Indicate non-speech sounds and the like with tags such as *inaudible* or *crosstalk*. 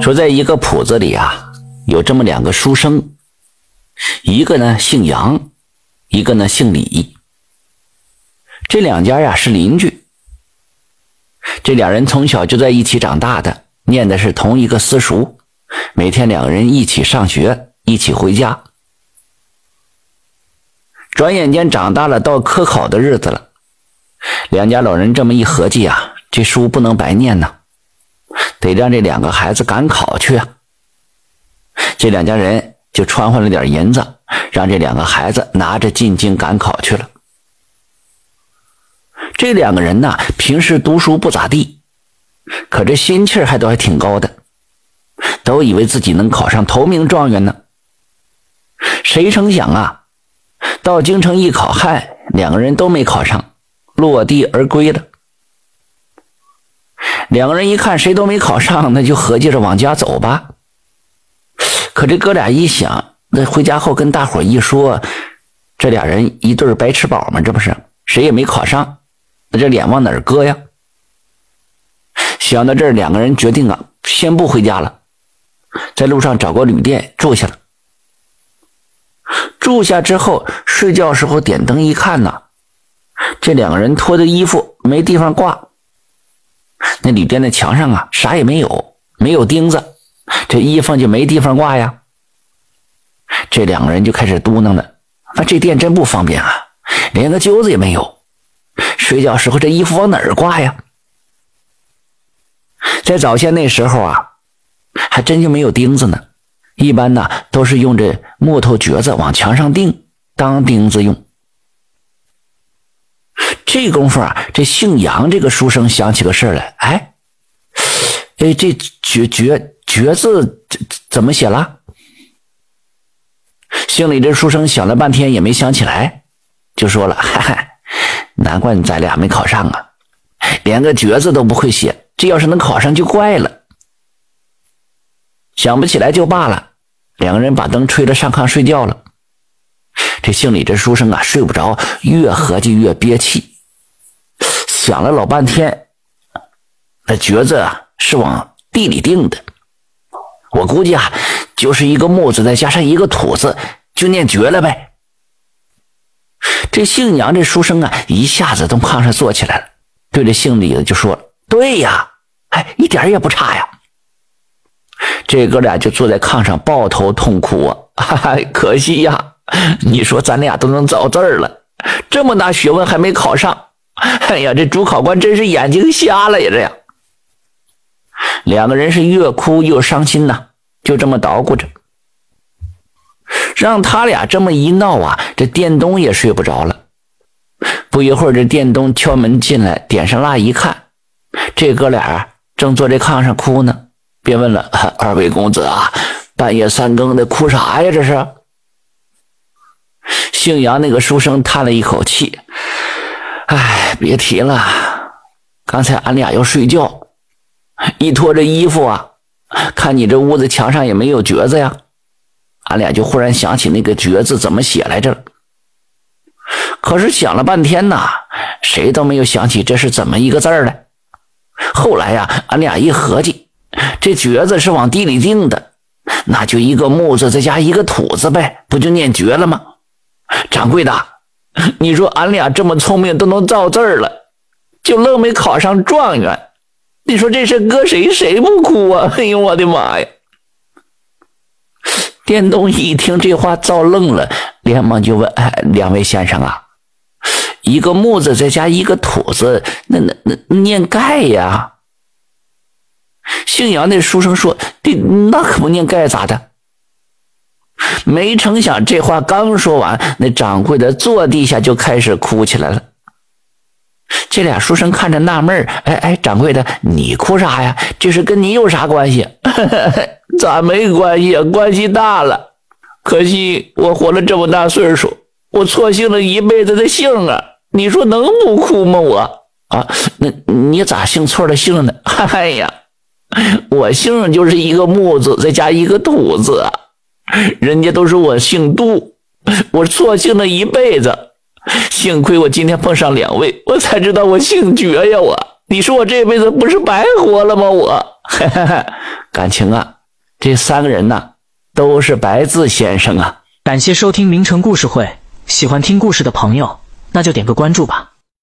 说，在一个铺子里啊，有这么两个书生，一个呢姓杨，一个呢姓李。这两家呀是邻居。这两人从小就在一起长大的，念的是同一个私塾，每天两人一起上学，一起回家。转眼间长大了，到科考的日子了，两家老人这么一合计啊，这书不能白念呐。得让这两个孩子赶考去啊！这两家人就穿换了点银子，让这两个孩子拿着进京赶考去了。这两个人呢，平时读书不咋地，可这心气还都还挺高的，都以为自己能考上头名状元呢。谁成想啊，到京城一考，嗨，两个人都没考上，落地而归了。两个人一看谁都没考上，那就合计着往家走吧。可这哥俩一想，那回家后跟大伙一说，这俩人一对白吃饱嘛，这不是谁也没考上，那这脸往哪儿搁呀？想到这儿，两个人决定啊，先不回家了，在路上找个旅店住下了。住下之后，睡觉时候点灯一看呐，这两个人脱的衣服没地方挂。那旅店的墙上啊，啥也没有，没有钉子，这衣服就没地方挂呀。这两个人就开始嘟囔了：“啊，这店真不方便啊，连个揪子也没有。睡觉时候这衣服往哪儿挂呀？”在早先那时候啊，还真就没有钉子呢，一般呢都是用这木头橛子往墙上钉，当钉子用。这功夫啊，这姓杨这个书生想起个事来，哎，哎，这“绝绝绝”字怎怎么写了？姓李这书生想了半天也没想起来，就说了：“哈哈，难怪咱俩没考上啊，连个‘绝’字都不会写。这要是能考上就怪了。想不起来就罢了。”两个人把灯吹了，上炕睡觉了。这姓李这书生啊，睡不着，越合计越憋气。想了老半天，那橛子啊是往地里钉的，我估计啊就是一个木字再加上一个土字，就念绝了呗。这姓杨这书生啊一下子从炕上坐起来了，对着姓李的就说：“对呀，哎，一点也不差呀。”这哥俩就坐在炕上抱头痛哭啊！*laughs* 哈哈，可惜呀，你说咱俩都能造字儿了，这么大学问还没考上。*laughs* 哎呀，这主考官真是眼睛瞎了呀！这样，两个人是越哭越伤心呐，就这么捣鼓着。让他俩这么一闹啊，这店东也睡不着了。不一会儿，这店东敲门进来，点上蜡一看，这哥俩正坐在炕上哭呢，便问了：“ *laughs* 二位公子啊，半夜三更的哭啥呀？这是？”姓杨那个书生叹了一口气。哎，别提了，刚才俺俩要睡觉，一脱这衣服啊，看你这屋子墙上也没有橛子呀，俺俩就忽然想起那个橛字怎么写来着。可是想了半天呐，谁都没有想起这是怎么一个字来。后来呀，俺俩一合计，这橛字是往地里钉的，那就一个木字再加一个土字呗，不就念绝了吗？掌柜的。*laughs* 你说俺俩这么聪明都能造字了，就愣没考上状元。你说这事搁谁谁不哭啊？*laughs* 哎呦我的妈呀！电东一听这话造愣了，连忙就问：“哎，两位先生啊，一个木字再加一个土字，那那那念盖呀？”姓杨那书生说：“这那可不念盖咋的？”没成想，这话刚说完，那掌柜的坐地下就开始哭起来了。这俩书生看着纳闷哎哎，掌柜的，你哭啥呀？这是跟你有啥关系？*laughs* 咋没关系啊？关系大了。可惜我活了这么大岁数，我错姓了一辈子的姓啊！你说能不哭吗？我啊，那你咋姓错了姓呢？*laughs* 哎呀，我姓就是一个木字，再加一个土字啊。*laughs* 人家都说我姓杜，我错姓了一辈子，幸亏我今天碰上两位，我才知道我姓绝呀！我，你说我这辈子不是白活了吗？我，*laughs* 感情啊，这三个人呢都是白字先生啊！感谢收听名城故事会，喜欢听故事的朋友，那就点个关注吧。